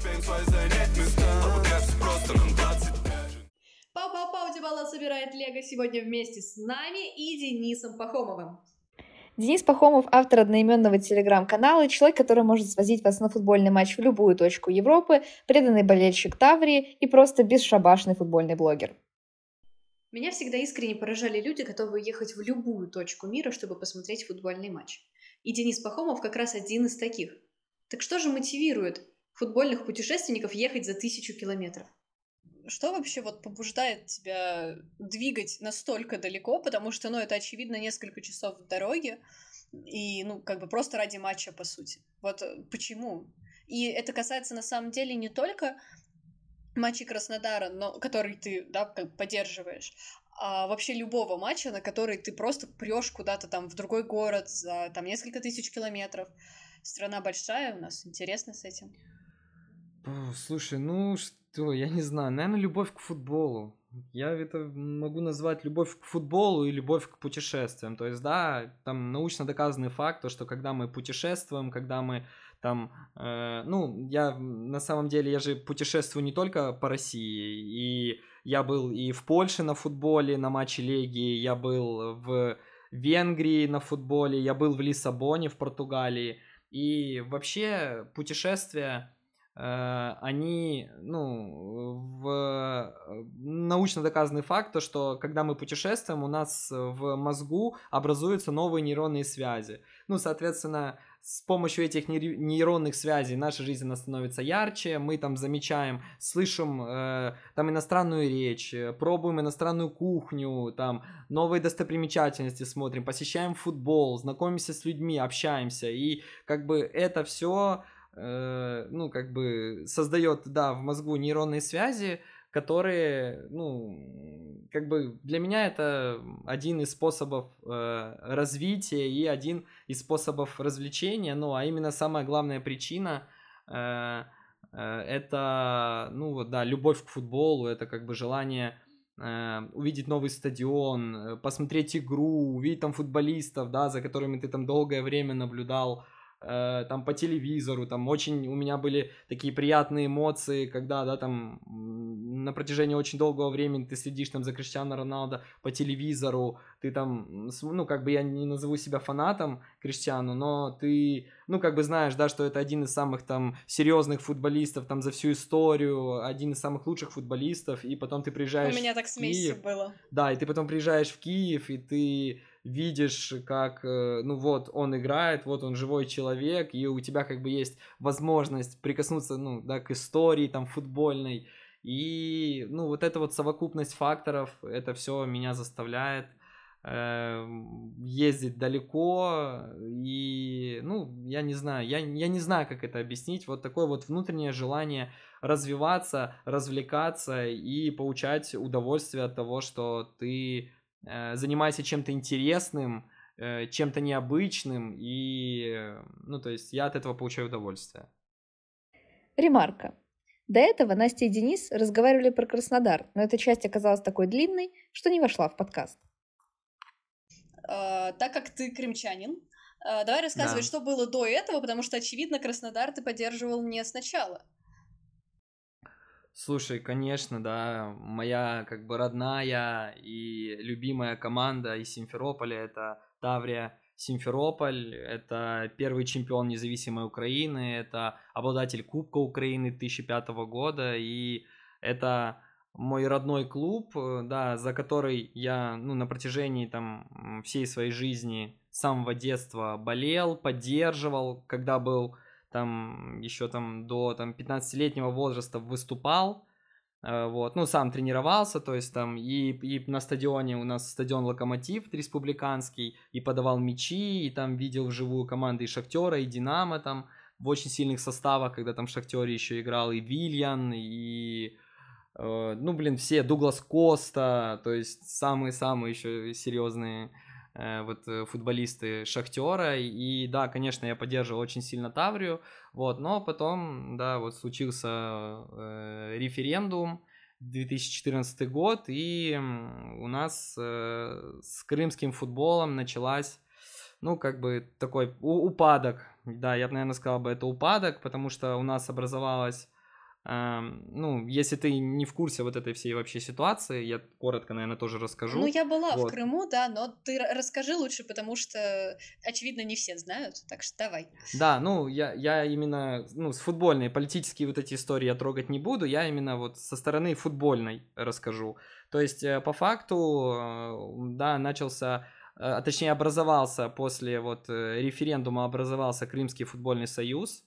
beziehungsweise ein Endmister Aber Caps просто нам 25 Пау-пау-пау, Дебала собирает Лего сегодня вместе с нами и Денисом Пахомовым. Денис Пахомов — автор одноименного телеграм-канала, человек, который может свозить вас на футбольный матч в любую точку Европы, преданный болельщик Таврии и просто бесшабашный футбольный блогер. Меня всегда искренне поражали люди, готовые ехать в любую точку мира, чтобы посмотреть футбольный матч. И Денис Пахомов как раз один из таких. Так что же мотивирует футбольных путешественников ехать за тысячу километров? Что вообще вот побуждает тебя двигать настолько далеко, потому что, ну, это, очевидно, несколько часов в дороге, и, ну, как бы просто ради матча, по сути. Вот э, почему? И это касается, на самом деле, не только матчей Краснодара, но, который ты, да, как поддерживаешь, а вообще любого матча, на который ты просто прешь куда-то там в другой город за там несколько тысяч километров. Страна большая у нас, интересно с этим. О, Слушай, ну что, я не знаю, наверное, любовь к футболу. Я это могу назвать любовь к футболу и любовь к путешествиям. То есть, да, там научно доказанный факт, то, что когда мы путешествуем, когда мы там, э, ну, я на самом деле, я же путешествую не только по России, и я был и в Польше на футболе, на матче Легии, я был в Венгрии на футболе, я был в Лиссабоне, в Португалии, и вообще путешествия, они, ну, в э, научно доказанный факт, то, что когда мы путешествуем, у нас в мозгу образуются новые нейронные связи. Ну, соответственно, с помощью этих нейр- нейронных связей наша жизнь она становится ярче, мы там замечаем, слышим э, там иностранную речь, э, пробуем иностранную кухню, там новые достопримечательности смотрим, посещаем футбол, знакомимся с людьми, общаемся, и как бы это все, ну, как бы создает, да, в мозгу нейронные связи, которые, ну, как бы для меня это один из способов э, развития и один из способов развлечения, ну, а именно самая главная причина э, э, это, ну, вот, да, любовь к футболу, это как бы желание э, увидеть новый стадион, э, посмотреть игру, увидеть там футболистов, да, за которыми ты там долгое время наблюдал, э, там по телевизору, там очень у меня были такие приятные эмоции, когда, да, там на протяжении очень долгого времени ты следишь там за Криштиано Роналдо по телевизору, ты там, ну, как бы я не назову себя фанатом Криштиану, но ты, ну, как бы знаешь, да, что это один из самых там серьезных футболистов там за всю историю, один из самых лучших футболистов, и потом ты приезжаешь У меня так в с Месси Киев, было. да, и ты потом приезжаешь в Киев, и ты видишь, как, э, ну вот, он играет, вот он живой человек, и у тебя как бы есть возможность прикоснуться, ну, да, к истории там футбольной, и, ну, вот эта вот совокупность факторов, это все меня заставляет э, ездить далеко, и, ну, я не знаю, я, я не знаю, как это объяснить, вот такое вот внутреннее желание развиваться, развлекаться и получать удовольствие от того, что ты э, занимаешься чем-то интересным, э, чем-то необычным, и, э, ну, то есть я от этого получаю удовольствие. Ремарка. До этого Настя и Денис разговаривали про Краснодар, но эта часть оказалась такой длинной, что не вошла в подкаст. А, так как ты кремчанин, давай рассказывай, Да. что было до этого, потому что, очевидно, Краснодар ты поддерживал не сначала. Слушай, конечно, да, моя как бы родная и любимая команда из Симферополя это Таврия. Симферополь, это первый чемпион независимой Украины, это обладатель Кубка Украины 2005 года, и это мой родной клуб, э, да, за который я, ну, на протяжении там всей своей жизни с самого детства болел, поддерживал, когда был там еще там до там 15-летнего возраста выступал, э, вот, ну, сам тренировался, то есть там и, и на стадионе у нас стадион Локомотив республиканский, и подавал мячи, и там видел вживую команды и Шахтера, и Динамо там в очень сильных составах, когда там в Шахтере еще играл и Вильян, и э, ну, блин, все, Дуглас Коста, то есть самые-самые еще серьезные вот э, футболисты Шахтера, и да, конечно, я поддерживал очень сильно Таврию, вот, но потом, да, вот случился э, референдум, 2014 год, и у нас э, с крымским футболом началась, ну, как бы такой упадок, да, я бы, наверное, сказал бы, это упадок, потому что у нас образовалась ну, если ты не в курсе вот этой всей вообще ситуации, я коротко, наверное, тоже расскажу. Ну, я была Вот. в Крыму, да, но ты ра- расскажи лучше, потому что, очевидно, не все знают, так что давай. Да, ну, я, я именно, ну, с футбольной, политические вот эти истории я трогать не буду, я именно вот со стороны футбольной расскажу. То есть, э, по факту, э, да, начался, э, а точнее, образовался после вот референдума образовался Крымский футбольный союз,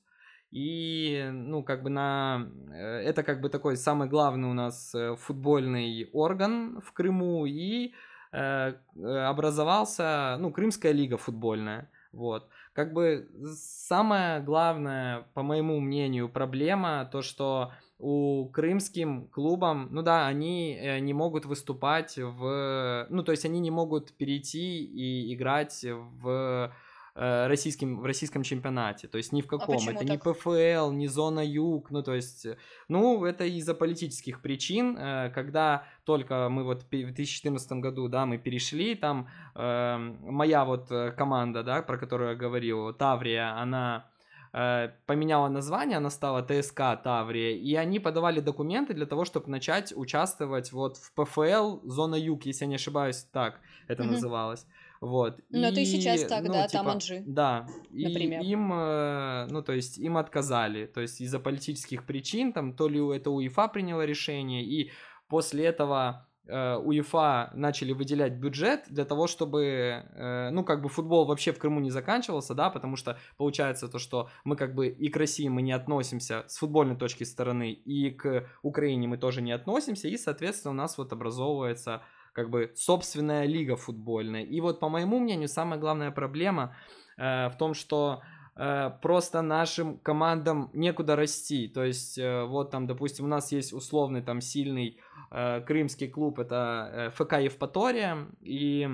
и, ну, как бы на... э, Это как бы такой самый главный у нас э, футбольный орган в Крыму, и э, образовался, ну, Крымская лига футбольная, вот. Как бы самая главная, по моему мнению, проблема то, что у крымским клубам, ну да, они не могут выступать в, ну то есть они не могут перейти и играть в российским, в российском чемпионате, то есть ни в каком, почему это не так? ПФЛ, не зона юг, ну то есть, э, ну это из-за политических причин, э, когда только мы вот в 2014 году, да, мы перешли, там э, моя вот э, команда, да, про которую я говорил, Таврия, она э, поменяла название, она стала ТСК Таврия, и они подавали документы для того, чтобы начать участвовать вот в ПФЛ Зона Юг, если я не ошибаюсь, так это Мгм. называлось. Вот. Это и сейчас так, ну, да, там типа, Анжи, Да, и например. им, э, ну, то есть им отказали, то есть из-за политических причин, там, то ли это УЕФА приняло решение, и после этого э, УЕФА начали выделять бюджет для того, чтобы, э, ну, как бы футбол вообще в Крыму не заканчивался, да, потому что получается то, что мы как бы и к России мы не относимся с футбольной точки стороны, и к Украине мы тоже не относимся, и, соответственно, у нас вот образовывается как бы собственная лига футбольная. И вот, по моему мнению, самая главная проблема э, в том, что э, просто нашим командам некуда расти. То есть, э, вот там, допустим, у нас есть условный там сильный э, крымский клуб, это э, ФК Евпатория, и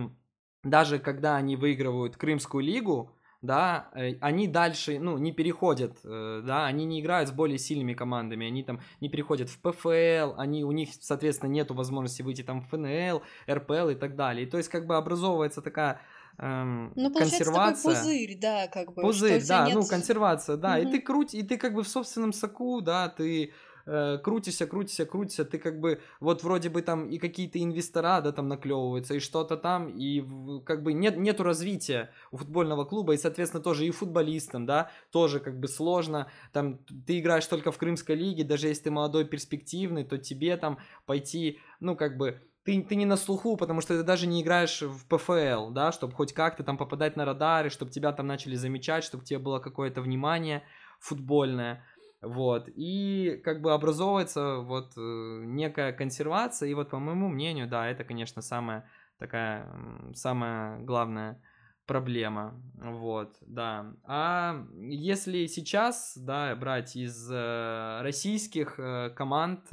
даже когда они выигрывают Крымскую лигу, да, э, они дальше, ну, не переходят, э, да, они не играют с более сильными командами, они там не переходят в ПФЛ, они, у них, соответственно, нету возможности выйти там в ФНЛ, РПЛ и так далее. И то есть, как бы образовывается такая эм, Ну, получается такой консервация. пузырь, да, как бы. Пузырь, да, нет- ну, консервация, да, и Мгм. ты круть, и ты как бы в собственном соку, да, ты э, крутишься, крутишься, крутишься, ты как бы, вот вроде бы там и какие-то инвестора, да, там наклевываются, и что-то там, и как бы нет, нету развития у футбольного клуба, и, соответственно, тоже и футболистам, да, тоже как бы сложно, там, ты играешь только в Крымской лиге, даже если ты молодой, перспективный, то тебе там пойти, ну, как бы, ты, ты не на слуху, потому что ты даже не играешь в ПФЛ, да, чтобы хоть как-то там попадать на радары, чтобы тебя там начали замечать, чтобы тебе было какое-то внимание футбольное, вот, и как бы образовывается вот э, некая консервация, и вот по моему мнению, да, это, конечно, самая такая, самая главная проблема, вот, да. А если сейчас, да, брать из э, российских э, команд,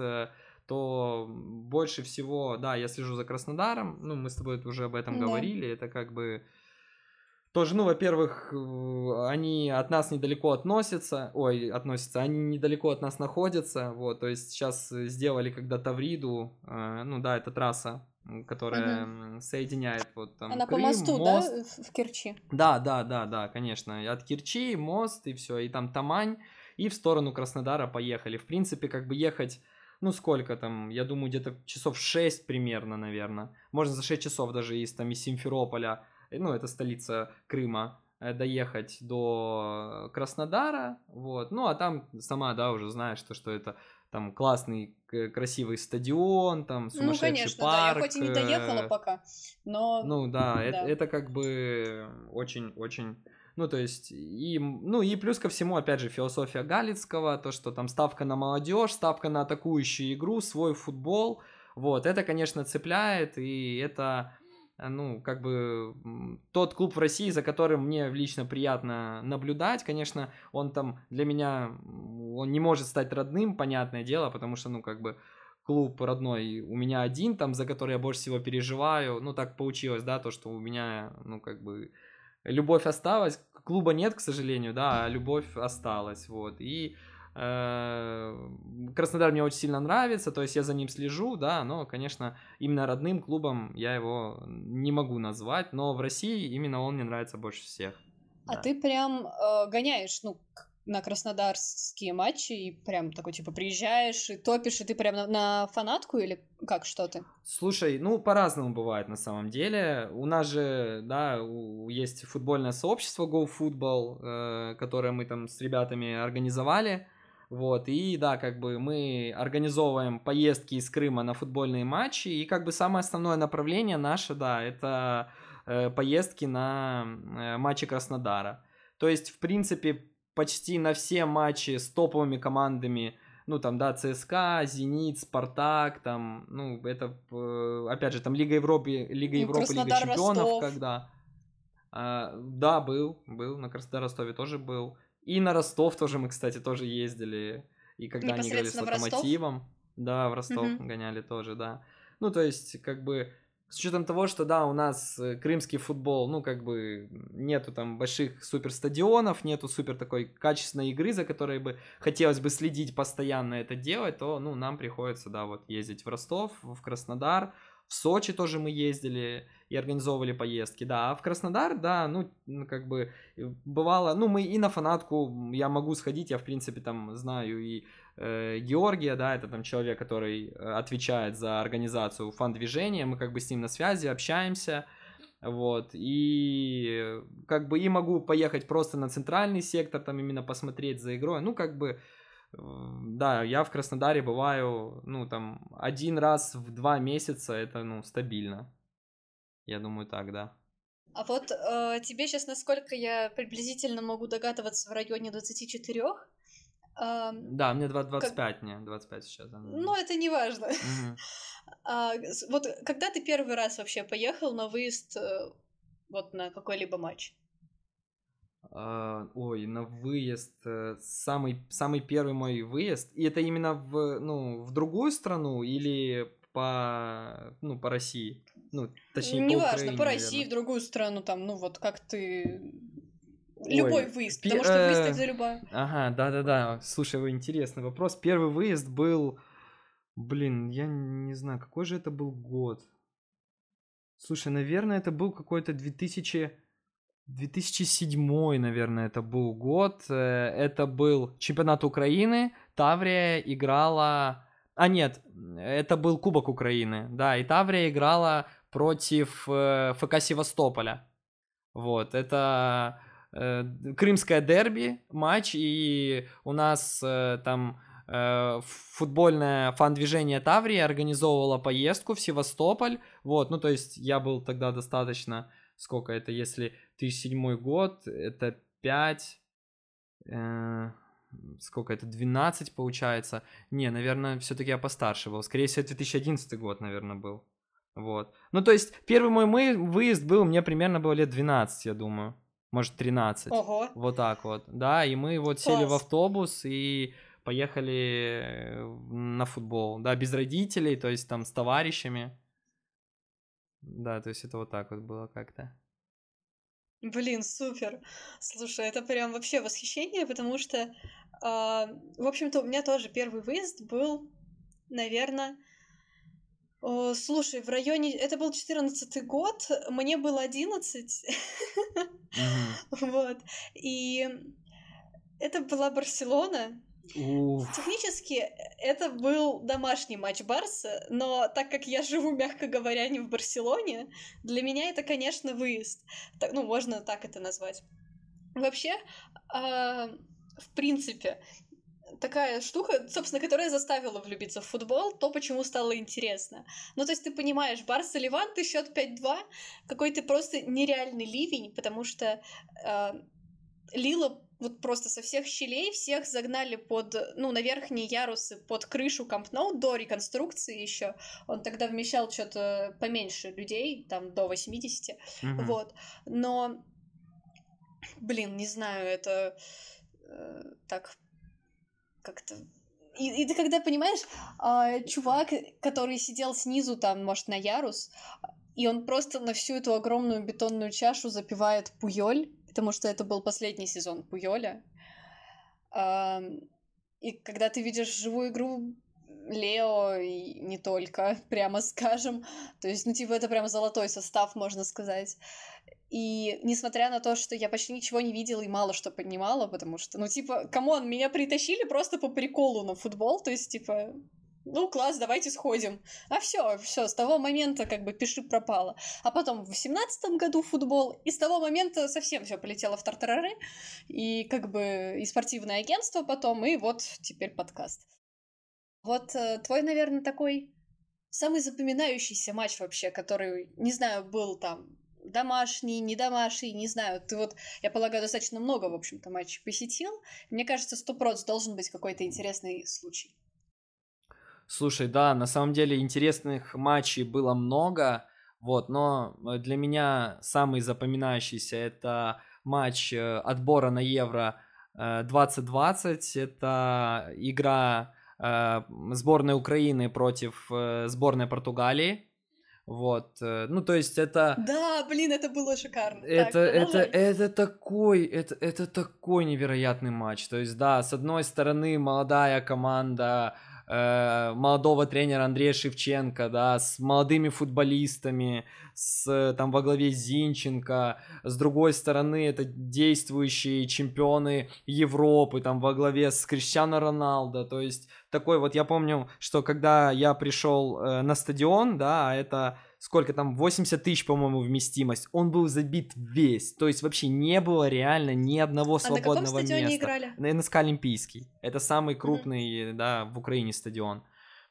то больше всего, да, я слежу за Краснодаром, ну, мы с тобой уже об этом Да. говорили, это как бы тоже, ну, во-первых, они от нас недалеко относятся, ой, относятся, они недалеко от нас находятся, вот, то есть сейчас э, сделали когда Тавриду, э, ну, да, это трасса, которая м, соединяет вот там Она по Крым, мосту, мост, да, в Керчи? да, да, да, да, конечно. От Кирчи, мост и все, и там Тамань, и в сторону Краснодара поехали. В принципе, как бы ехать, ну сколько там, я думаю, где-то часов 6 примерно, наверное. Можно за 6 часов даже из, там, из Симферополя, ну это столица Крыма, э, доехать до Краснодара, вот. Ну а там сама, да, уже знаешь, то, что это там классный, красивый стадион, там Ну, сумасшедший конечно, парк. да, я хоть и не доехала э, пока, но... ну да, это, Да. это как бы очень-очень... Ну, то есть, и, ну, и плюс ко всему, опять же, философия Галицкого, то, что там ставка на молодежь, ставка на атакующую игру, свой футбол, вот, это, конечно, цепляет, и это, э, ну, как бы, тот клуб в России, за которым мне лично приятно наблюдать, конечно, он там для меня, он не может стать родным, понятное дело, потому что, ну, как бы, клуб родной у меня один, там, за который я больше всего переживаю. Ну, так получилось, да, то, что у меня, ну, как бы, любовь осталась. Клуба нет, к сожалению, да, а любовь осталась, вот. И э, Краснодар мне очень сильно нравится, то есть я за ним слежу, да, но, конечно, именно родным клубом я его не могу назвать, но в России именно он мне нравится больше всех. А да. ты прям э, гоняешь, ну, на краснодарские матчи и прям такой, типа, приезжаешь и топишь, и ты прям на, на фанатку или как, что ты? Слушай, ну, по-разному бывает на самом деле. У нас же, да, у- есть футбольное сообщество GoFootball, э, которое мы там с ребятами организовали. Вот, и да, как бы мы организовываем поездки из Крыма на футбольные матчи, и как бы самое основное направление наше, да, это э, поездки на э, матчи Краснодара. То есть, в принципе, почти на все матчи с топовыми командами, ну там, да, ЦСКА, Зенит, Спартак, там, ну, это, э, опять же, там Лига Европы, Лига Ну, Европы, Лига Краснодар, Чемпионов, Ростов. когда... А, да, был, был, на Краснодар Ростове тоже был. И на Ростов тоже мы, кстати, тоже ездили. И когда они играли с? Локомотивом. Да, в Ростов Мгм. гоняли тоже, да. Ну, то есть, как бы, с учетом того, что, да, у нас э, крымский футбол, ну, как бы, нету там больших супер стадионов, нету супер такой качественной игры, за которой бы хотелось бы следить постоянно это делать, то, ну, нам приходится, да, вот ездить в Ростов, в Краснодар, в Сочи тоже мы ездили и организовывали поездки, да, а в Краснодар, да, ну, как бы, э, бывало, ну, мы и на фанатку, я могу сходить, я, в принципе, там знаю и э, Георгия, да, это там человек, который э, отвечает за организацию фан-движения, мы как бы с ним на связи, общаемся, вот, и как бы и могу поехать просто на центральный сектор, там именно посмотреть за игрой, ну, как бы, э, да, я в Краснодаре бываю, ну, там, один раз в два месяца, это, ну, стабильно, я думаю, так, да. А вот э, тебе сейчас, насколько я приблизительно могу догадываться, в районе 24? Эм, Да, мне 20, 25, мне 25 сейчас. да. ну, это не важно. Мгм. А, вот когда ты первый раз вообще поехал на выезд э, вот на какой-либо матч? А, ой, на выезд, э, самый, самый первый мой выезд, и это именно в, ну, в другую страну или по, ну, по России? Ну, точнее, по Неважно, Украине, по России, в наверное. другую страну, там, ну вот как ты... Любой Ой, выезд, пе- потому что выезд э, это любая. Ага, да-да-да, слушай, интересный вопрос. Первый выезд был, блин, я не знаю, какой же это был год? Слушай, наверное, это был какой-то 2000... 2007, наверное, это был год. Э, Это был чемпионат Украины. Таврия играла... А, нет, это был Кубок Украины. Да, и Таврия играла против э, ФК Севастополя. Вот, это э, крымское дерби, матч, и у нас э, там э, футбольное фан-движение Таврии организовывало поездку в Севастополь. Вот, ну то есть я был тогда достаточно, сколько это, если 2007 год, это 5, э, сколько это, 12 получается. Не, наверное, все-таки я постарше был. Скорее всего, 2011 год, наверное, был. Вот. Ну, то есть, первый мой мы- выезд был, мне примерно было лет 12, я думаю. Может, 13. Ого. Вот так вот. Да, и мы вот сели в Класс. автобус и поехали на футбол. Да, без родителей, то есть там с товарищами. Да, то есть это вот так вот было как-то. Блин, супер. Слушай, это прям вообще восхищение, потому что, а, в общем-то, у меня тоже первый выезд был, наверное, слушай, в районе... Это был 14 год, мне было 11, Мгм. вот, и это была Барселона. Уф. Технически это был домашний матч Барса, но так как я живу, мягко говоря, не в Барселоне, для меня это, конечно, выезд. Так, ну, можно так это назвать. Вообще, а, в принципе, такая штука, собственно, которая заставила влюбиться в футбол, то, почему стало интересно. Ну, то есть ты понимаешь, Барса Ливанты, счет 5-2, какой-то просто нереальный ливень, потому что а, лило вот просто со всех щелей, всех загнали под, ну, на верхние ярусы, под крышу Камп Ноу до реконструкции еще. Он тогда вмещал что-то поменьше людей, там, до 80. Мгм. Вот. Но, блин, не знаю, это э, так как-то... И, и ты когда понимаешь, а, чувак, который сидел снизу, там, может, на ярус, и он просто на всю эту огромную бетонную чашу запивает пуёль, потому что это был последний сезон Пуёля. А, и когда ты видишь живую игру Лео и не только, прямо скажем, то есть, ну, типа, это прям золотой состав, можно сказать. И несмотря на то, что я почти ничего не видела и мало что понимала, потому что, ну, типа, come on, меня притащили просто по приколу на футбол, то есть, типа, ну, класс, давайте сходим. А все, все, с того момента как бы пиши пропало. А потом в семнадцатом году футбол, и с того момента совсем все полетело в тартарары, и как бы и спортивное агентство потом, и вот теперь подкаст. Вот э, твой, наверное, такой самый запоминающийся матч вообще, который, не знаю, был там домашний, не домашний, не знаю. Ты вот, я полагаю, достаточно много, в общем-то, матчей посетил. Мне кажется, сто должен быть какой-то интересный случай. Слушай, да, на самом деле интересных матчей было много, вот, но э, для меня самый запоминающийся это матч э, отбора на Евро 2020. Э, это игра сборной Украины против сборной Португалии. Вот, ну то есть это... Да, блин, это было шикарно. Это, так, это, это такой, это, это такой невероятный матч. То есть, да, с одной стороны молодая команда э, молодого тренера Андрея Шевченко, да, с молодыми футболистами, с там во главе Зинченко, с другой стороны это действующие чемпионы Европы, там во главе с Криштиано Роналдо, то есть такой вот, я помню, что когда я пришел э, на стадион, да, это сколько там, 80 тысяч, по-моему, вместимость, он был забит весь, то есть вообще не было реально ни одного свободного а на каком стадионе места. играли? На НСК Олимпийский, это самый крупный, mm-hmm. да, в Украине стадион,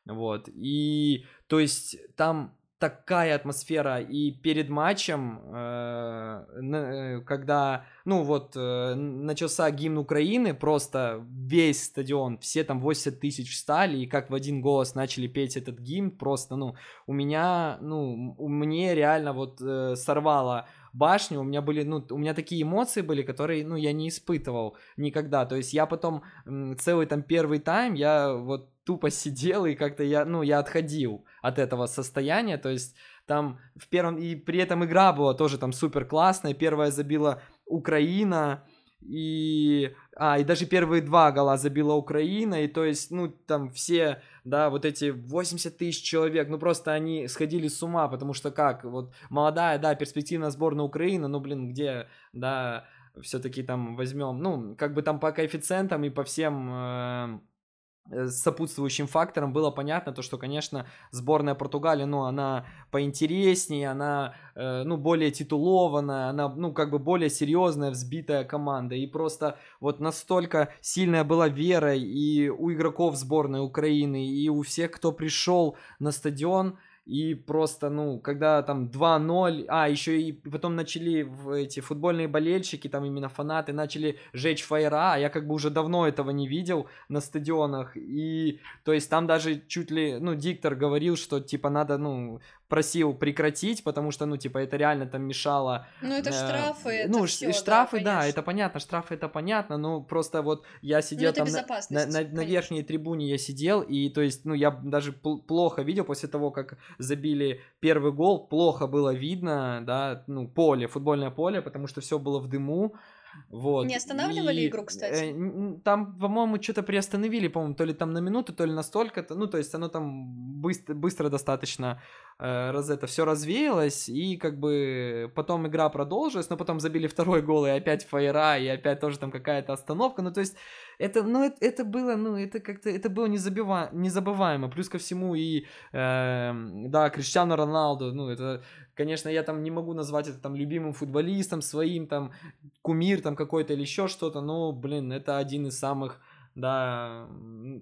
вот, и, то есть, там такая атмосфера и перед матчем, э, э, когда, ну вот, э, начался гимн Украины, просто весь стадион, все там 80 тысяч встали и как в один голос начали петь этот гимн, просто, ну, у меня, ну, мне реально вот сорвало башню, у меня были, ну, у меня такие эмоции были, которые, ну, я не испытывал никогда, то есть я потом целый там первый тайм, я вот тупо сидел и как-то я, ну, я отходил от этого состояния, то есть там в первом, и при этом игра была тоже там супер классная, первая забила Украина, и, а, и даже первые два гола забила Украина, и то есть, ну, там все, да, вот эти 80 тысяч человек, ну, просто они сходили с ума, потому что как, вот, молодая, да, перспективная сборная Украины, ну, блин, где, да, все-таки там возьмем, ну, как бы там по коэффициентам и по всем... Э, Э, сопутствующим фактором было понятно то, что, конечно, сборная Португалии, ну, она поинтереснее, она, э, ну, более титулованная, она, ну, как бы более серьезная, взбитая команда. И просто вот настолько сильная была вера и у игроков сборной Украины, и у всех, кто пришел на стадион, и просто, ну, когда там 2-0, а, еще и потом начали эти футбольные болельщики, там именно фанаты, начали жечь фаера, а я как бы уже давно этого не видел на стадионах, и, то есть там даже чуть ли, ну, диктор говорил, что, типа, надо, ну, просил прекратить, потому что, ну, типа, это реально там мешало... Ну, это э, штрафы, это Ну, всё, штрафы, да, да, это понятно, штрафы это понятно, но просто вот я сидел ну, там на, на, на, на верхней трибуне я сидел, и, то есть, ну, я даже плохо видел после того, как забили первый гол, плохо было видно, да, ну, поле, футбольное поле, потому что все было в дыму, вот. Не останавливали и, игру, кстати? Э, там, по-моему, что-то приостановили, по-моему, то ли там на минуту, то ли на столько-то. Ну, то есть оно там быстро, быстро достаточно раз это все развеялось, и как бы потом игра продолжилась, но потом забили второй гол, и опять фаера, и опять тоже там какая-то остановка. Ну, то есть это, ну, это, это было, ну, это как-то, это было незабива... незабываемо. Плюс ко всему и, э, да, Криштиану Роналду, ну, это, конечно, я там не могу назвать это там любимым футболистом своим, там, кумир там какой-то или еще что-то, но, блин, это один из самых да,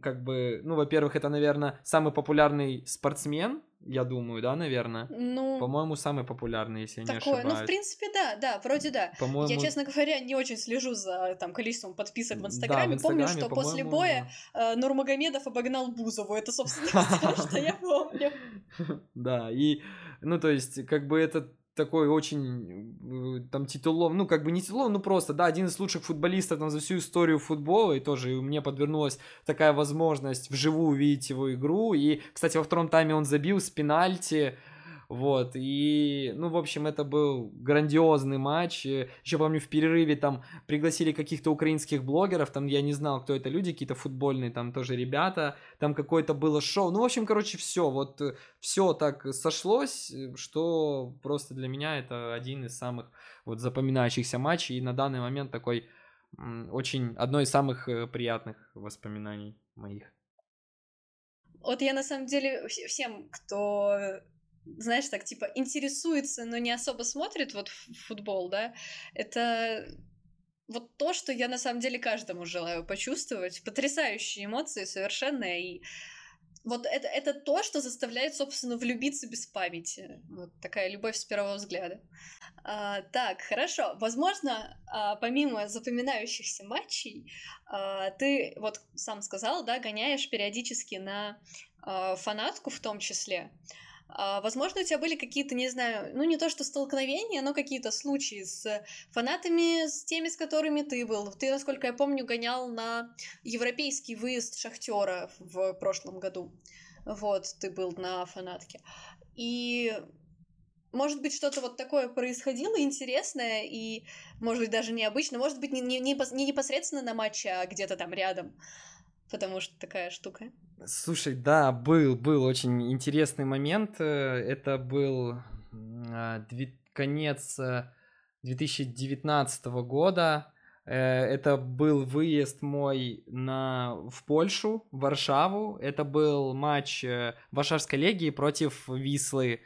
как бы, ну, во-первых, это, наверное, самый популярный спортсмен, я думаю, да, наверное. Ну, по-моему, самый популярный, если я такое. не ошибаюсь. Ну, в принципе, да, да, вроде да. По-моему... Я, честно говоря, не очень слежу за там количеством подписок в Инстаграме. Да, в Инстаграме помню, что после боя э, Нурмагомедов обогнал Бузову. Это, собственно, то, что я помню. Да, и, ну, то есть, как бы это такой очень э, там титулов, ну как бы не титулов, ну просто, да, один из лучших футболистов там за всю историю футбола, и тоже и мне подвернулась такая возможность вживую увидеть его игру, и, кстати, во втором тайме он забил с пенальти, вот, и, ну, в общем, это был грандиозный матч, еще помню, в перерыве там пригласили каких-то украинских блогеров, там я не знал, кто это люди, какие-то футбольные там тоже ребята, там какое-то было шоу, ну, в общем, короче, все, вот, все так сошлось, что просто для меня это один из самых вот запоминающихся матчей, и на данный момент такой очень одно из самых э, приятных воспоминаний моих. Вот я на самом деле всем, кто знаешь, так, типа, интересуется, но не особо смотрит вот футбол, да, это вот то, что я на самом деле каждому желаю почувствовать. Потрясающие эмоции, совершенно, и вот это, это то, что заставляет, собственно, влюбиться без памяти. Вот такая любовь с первого взгляда. А, так, хорошо. Возможно, а, помимо запоминающихся матчей, а, ты вот сам сказал, да, гоняешь периодически на а, фанатку в том числе. Возможно, у тебя были какие-то, не знаю, ну не то что столкновения, но какие-то случаи с фанатами, с теми, с которыми ты был. Ты, насколько я помню, гонял на европейский выезд Шахтера в прошлом году. Вот, ты был на фанатке. И может быть, что-то вот такое происходило интересное и, может быть, даже необычно. Может быть, не, не, не непосредственно на матче, а где-то там рядом потому что такая штука. Слушай, да, был, был очень интересный момент. Э, это был а, конец 2019 э, года. Э, это был выезд мой на, в Польшу, в Варшаву. Это был матч Варшавской легии против Вислы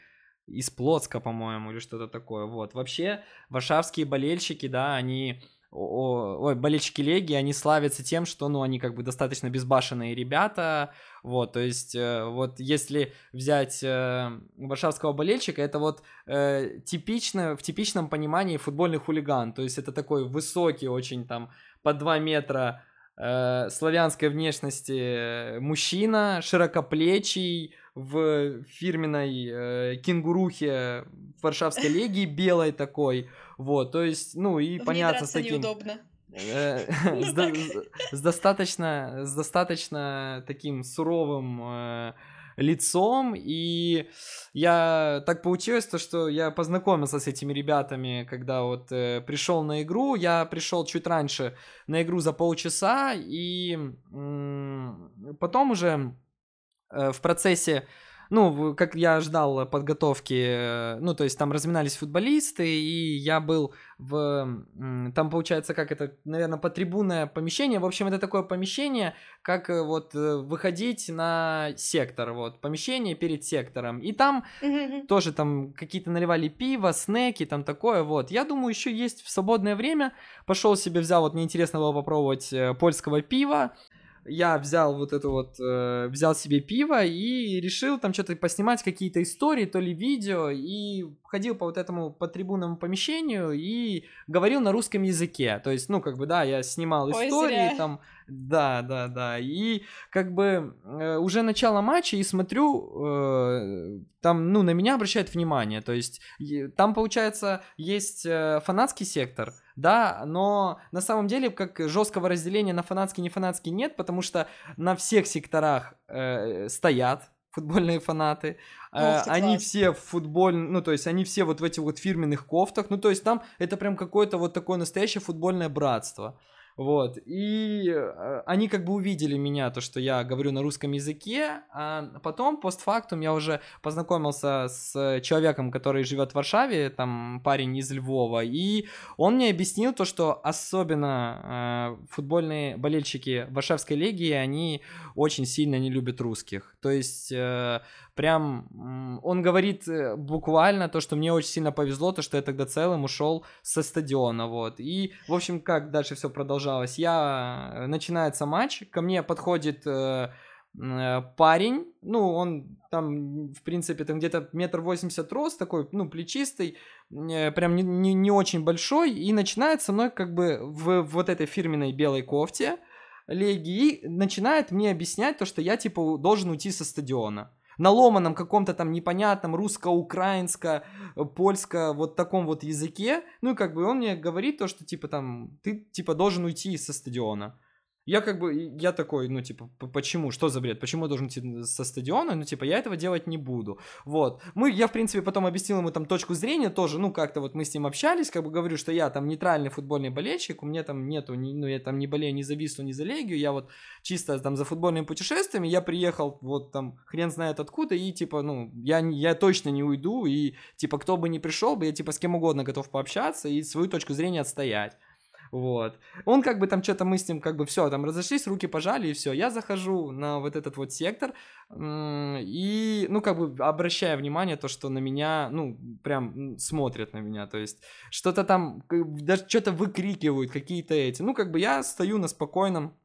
из Плотска, по-моему, или что-то такое. Вот. Вообще, варшавские болельщики, да, они ой, болельщики Леги, они славятся тем, что, ну, они как бы достаточно безбашенные ребята, вот, то есть, э, вот если взять э, варшавского болельщика, это вот э, типично, в типичном понимании футбольный хулиган, то есть это такой высокий очень там по 2 метра э, славянской внешности мужчина, широкоплечий, в фирменной э, кенгурухе Варшавской легии, белой такой, вот, то есть, ну и понятно с таким... неудобно. Э, с достаточно, с достаточно таким суровым э, лицом, и я так получилось, то, что я познакомился с этими ребятами, когда вот э, пришел на игру, я пришел чуть раньше на игру за полчаса, и м- потом уже э, в процессе ну, как я ждал подготовки, э, ну, то есть там разминались футболисты, и я был в, там получается, как это, наверное, потрибунное помещение, в общем, это такое помещение, как э, вот э, выходить на сектор, вот, помещение перед сектором, и там тоже там какие-то наливали пиво, снеки, там такое, вот, я думаю, еще есть в свободное время, пошел себе, взял, вот, мне интересно было попробовать польского пива, я взял вот эту вот, э, взял себе пиво и решил там что-то поснимать, какие-то истории, то ли видео, и ходил по вот этому по трибунному помещению и говорил на русском языке. То есть, ну, как бы, да, я снимал Ой, истории зря. там, да, да, да, и как бы э, уже начало матча, и смотрю, э, там, ну, на меня обращают внимание, то есть, там, получается, есть э, фанатский сектор, да, но на самом деле как жесткого разделения на фанатский не фанатский нет, потому что на всех секторах э, стоят футбольные фанаты, э, они класс. все в футболь, ну то есть они все вот в этих вот фирменных кофтах, ну то есть там это прям какое-то вот такое настоящее футбольное братство. Вот. И э, они как бы увидели меня, то, что я говорю на русском языке. А потом, постфактум, я уже познакомился с человеком, который живет в Варшаве, там парень из Львова. И он мне объяснил то, что особенно э, футбольные болельщики Варшавской легии, они очень сильно не любят русских. То есть... Э, прям он говорит э, буквально то, что мне очень сильно повезло, то, что я тогда целым ушел со стадиона, вот. И, в общем, как дальше все продолжалось? Я... Э, начинается матч, ко мне подходит э, парень, ну, он там, в принципе, там где-то метр восемьдесят рост, такой, ну, плечистый, прям не, не, не очень большой, и начинает со мной как бы в, в вот этой фирменной белой кофте, леги, и начинает мне объяснять то, что я, типа, должен уйти со стадиона на ломаном каком-то там непонятном русско-украинско, польско, вот таком вот языке. Ну и как бы он мне говорит то, что типа там, ты типа должен уйти со стадиона. Я как бы, я такой, ну, типа, почему, что за бред, почему я должен идти со стадиона, ну, типа, я этого делать не буду, вот. Мы, я, в принципе, потом объяснил ему там точку зрения тоже, ну, как-то вот мы с ним общались, как бы говорю, что я там нейтральный футбольный болельщик, у меня там нету, ни, ну, я там не болею ни за Вислу, ни за Легию, я вот чисто там за футбольными путешествиями, я приехал вот там хрен знает откуда, и, типа, ну, я, я точно не уйду, и, типа, кто бы ни пришел бы, я, типа, с кем угодно готов пообщаться и свою точку зрения отстоять. Вот. Он как бы там что-то мы с ним как бы все, там разошлись, руки пожали и все. Я захожу на вот этот вот сектор и, ну, как бы обращая внимание то, что на меня, ну, прям смотрят на меня, то есть что-то там, даже что-то выкрикивают, какие-то эти. Ну, как бы я стою на спокойном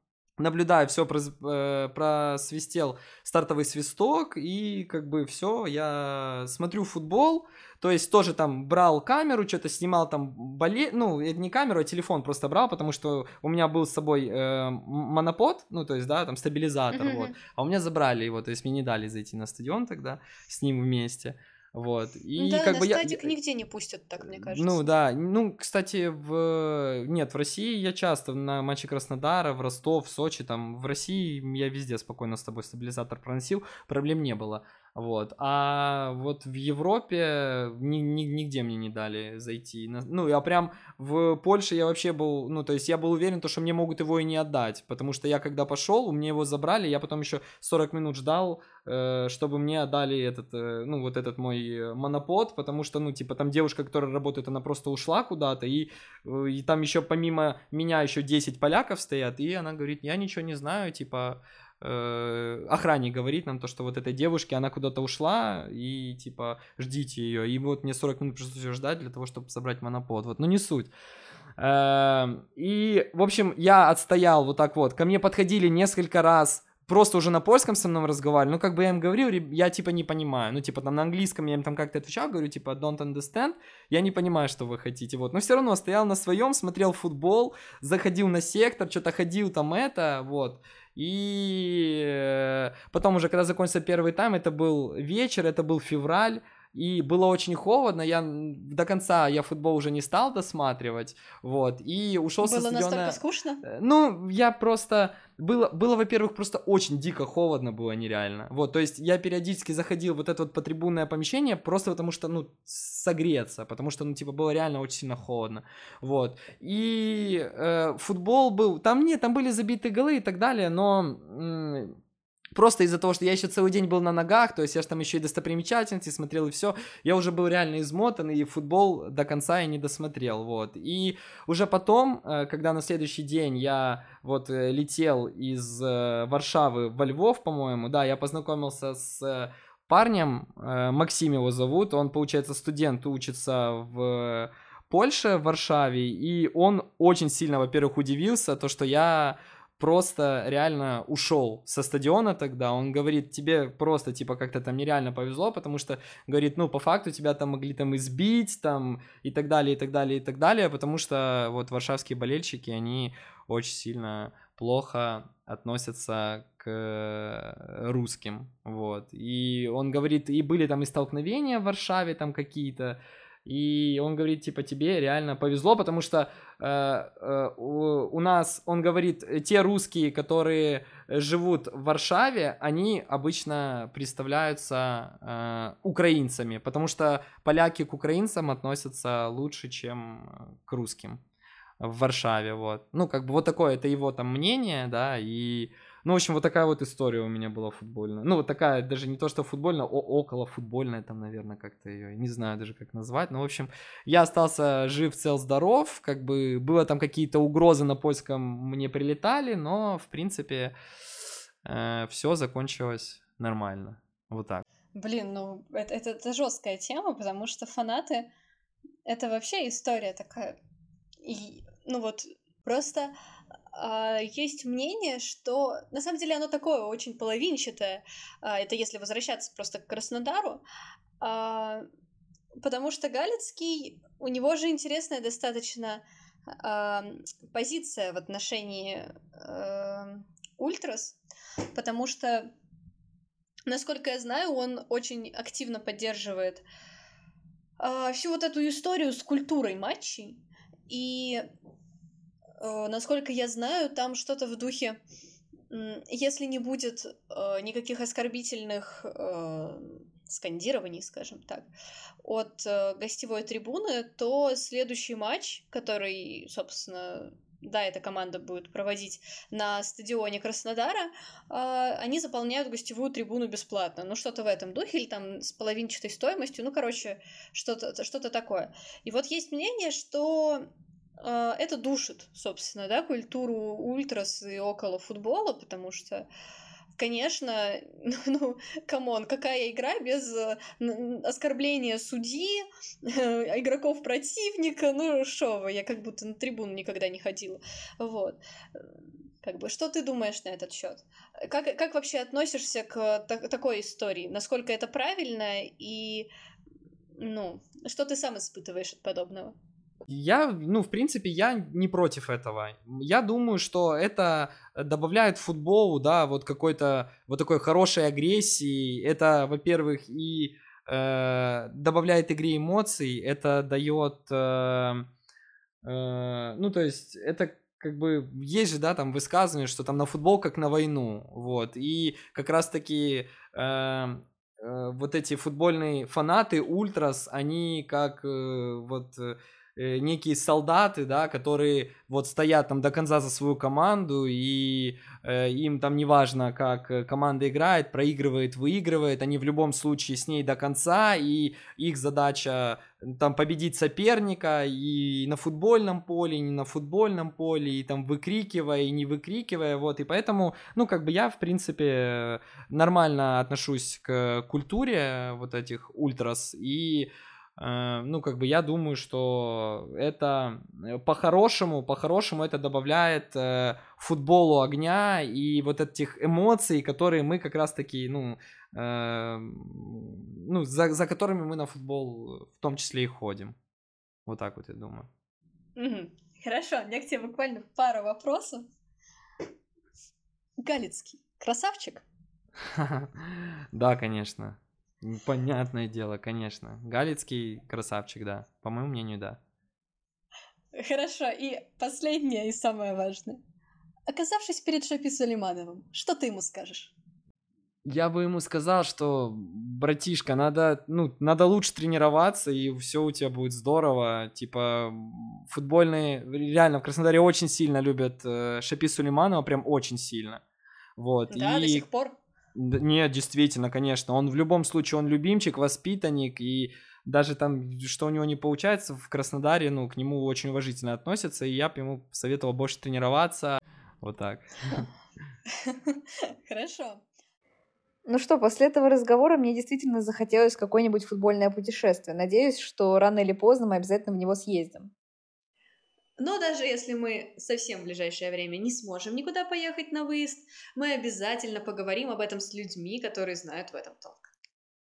наблюдаю, все э, просвистел стартовый свисток, и как бы все, я смотрю футбол, то есть тоже там брал камеру, что-то снимал там боле... ну, это не камеру, а телефон просто брал, потому что у меня был с собой э, монопод, ну, то есть, да, там стабилизатор, mm-hmm. вот, а у меня забрали его, то есть мне не дали зайти на стадион тогда с ним вместе. Вот. И да, как на бы стадик я... нигде не пустят, так мне кажется. Ну да, ну, кстати, в... Нет, в России я часто на матче Краснодара, в Ростов, в Сочи, там, в России я везде спокойно с тобой стабилизатор проносил, проблем не было. Вот. А вот в Европе ни, ни, нигде мне не дали зайти. Ну, я прям в Польше я вообще был, ну, то есть я был уверен, то, что мне могут его и не отдать, потому что я когда пошел, у меня его забрали, я потом еще 40 минут ждал, э, чтобы мне отдали этот, э, ну, вот этот мой монопод, потому что, ну, типа, там девушка, которая работает, она просто ушла куда-то, и, э, и там еще помимо меня еще 10 поляков стоят, и она говорит, я ничего не знаю, типа, э, охранник говорит нам то, что вот этой девушке она куда-то ушла, и типа ждите ее. И вот мне 40 минут пришлось ждать для того, чтобы собрать монопод. Вот, ну не суть. Эм, и, в общем, я отстоял вот так вот. Ко мне подходили несколько раз просто уже на польском со мной разговаривали, ну, как бы я им говорил, я, типа, не понимаю, ну, типа, там, на английском я им там как-то отвечал, говорю, типа, don't understand, я не понимаю, что вы хотите, вот, но все равно стоял на своем, смотрел футбол, заходил на сектор, что-то ходил там это, вот, и э, потом уже, когда закончился первый тайм, это был вечер, это был февраль, и было очень холодно, я до конца я футбол уже не стал досматривать, вот, и ушел было со стадиона... настолько скучно? Э, ну, я просто... Было, было, во-первых, просто очень дико холодно было нереально, вот, то есть я периодически заходил в вот это вот потрибунное помещение просто потому что, ну, согреться, потому что, ну, типа, было реально очень сильно холодно, вот, и э, футбол был, там нет, там были забиты голы и так далее, но Просто из-за того, что я еще целый день был на ногах, то есть я же там еще и достопримечательности смотрел и все, я уже был реально измотан, и футбол до конца я не досмотрел, вот. И уже потом, э, когда на следующий день я вот э, летел из э, Варшавы во Львов, по-моему, да, я познакомился с парнем, Максим его зовут, он, получается, студент, учится в Польше, в Варшаве, и он очень сильно, во-первых, удивился, то, что я просто реально ушел со стадиона тогда. Он говорит, тебе просто типа как-то там нереально повезло, потому что, говорит, ну, по факту тебя там могли там избить, там, и так далее, и так далее, и так далее, потому что вот варшавские болельщики, они очень сильно плохо относятся к русским, вот. И он говорит, и были там и столкновения в Варшаве там какие-то, и он говорит, типа, тебе реально повезло, потому что у, у нас, он говорит, те русские, которые живут в Варшаве, они обычно представляются э, украинцами, потому что поляки к украинцам относятся лучше, чем к русским в Варшаве, вот. Ну, как бы вот такое, это его там мнение, да, и ну, в общем, вот такая вот история у меня была футбольная. Ну, вот такая, даже не то, что футбольная, о- около футбольная, там, наверное, как-то ее, не знаю даже, как назвать. Но, в общем, я остался жив, цел, здоров. Как бы было там какие-то угрозы на польском мне прилетали, но, в принципе, э, все закончилось нормально. Вот так. Блин, ну, это, это, это жесткая тема, потому что фанаты это вообще история такая. И, ну вот, просто есть мнение, что на самом деле оно такое очень половинчатое. А, это если возвращаться просто к Краснодару. А, потому что Галицкий, у него же интересная достаточно позиция в отношении Ультрас, потому что, насколько я знаю, он очень активно поддерживает всю вот эту историю с культурой матчей. И насколько я знаю, там что-то в духе, если не будет э, никаких оскорбительных э, скандирований, скажем так, от гостевой трибуны, то следующий матч, который, собственно, да, эта команда будет проводить на стадионе Краснодара, они заполняют гостевую трибуну бесплатно. Ну, что-то в этом духе, или там с половинчатой стоимостью, ну, короче, что-то что такое. И вот есть мнение, что а, это душит, собственно, да, культуру ультрас и около футбола, потому что конечно, ну, come on, какая игра без э, оскорбления судьи, игроков противника, ну, шо вы, я как будто на трибуну никогда не ходила, вот. Как бы, что ты думаешь на этот счет? Как, как вообще относишься к та- такой истории? Насколько это правильно и, ну, что ты сам испытываешь от подобного? Я, ну, в принципе, я не против этого. Я думаю, что это добавляет футболу, да, вот какой-то, вот такой хорошей агрессии. Это, во-первых, и э, добавляет игре эмоций, это дает, э, э, ну, то есть, это как бы есть же, да, там высказывание, что там на футбол как на войну, вот, и как раз-таки э, э, вот эти футбольные фанаты, ультрас, они как э, вот Э, некие солдаты, да, которые вот стоят там до конца за свою команду, и э, им там не важно, как э, команда играет, проигрывает, выигрывает, они в любом случае с ней до конца, и их задача там победить соперника и на футбольном поле, и не на футбольном поле, и там выкрикивая, и не выкрикивая, вот, и поэтому, ну, как бы я, в принципе, нормально отношусь к культуре вот этих ультрас, и Э, ну, как бы я думаю, что это э, по-хорошему, по-хорошему это добавляет э, футболу огня и вот этих эмоций, которые мы как раз-таки, ну, э, ну за, за которыми мы на футбол в том числе и ходим. Вот так вот я думаю. Угу. Хорошо, у меня к тебе буквально пара вопросов. Галицкий, красавчик? Да, конечно. Понятное дело, конечно. Галицкий красавчик, да. По моему мнению, да. Хорошо, и последнее и самое важное. Оказавшись перед Шапи Сулеймановым, что ты ему скажешь? Я бы ему сказал, что, братишка, надо, ну, надо лучше тренироваться, и все у тебя будет здорово. Типа, футбольные, реально, в Краснодаре очень сильно любят э, Шапи Сулейманова, прям очень сильно. Вот. Да, и... до сих пор? Нет, действительно, конечно. Он в любом случае, он любимчик, воспитанник, и даже там, что у него не получается в Краснодаре, ну, к нему очень уважительно относятся, и я бы ему советовал больше тренироваться. Вот так. Хорошо. Ну что, после этого разговора мне действительно захотелось какое-нибудь футбольное путешествие. Надеюсь, что рано или поздно мы обязательно в него съездим. Но даже если мы совсем в ближайшее время не сможем никуда поехать на выезд, мы обязательно поговорим об этом с людьми, которые знают в этом толк.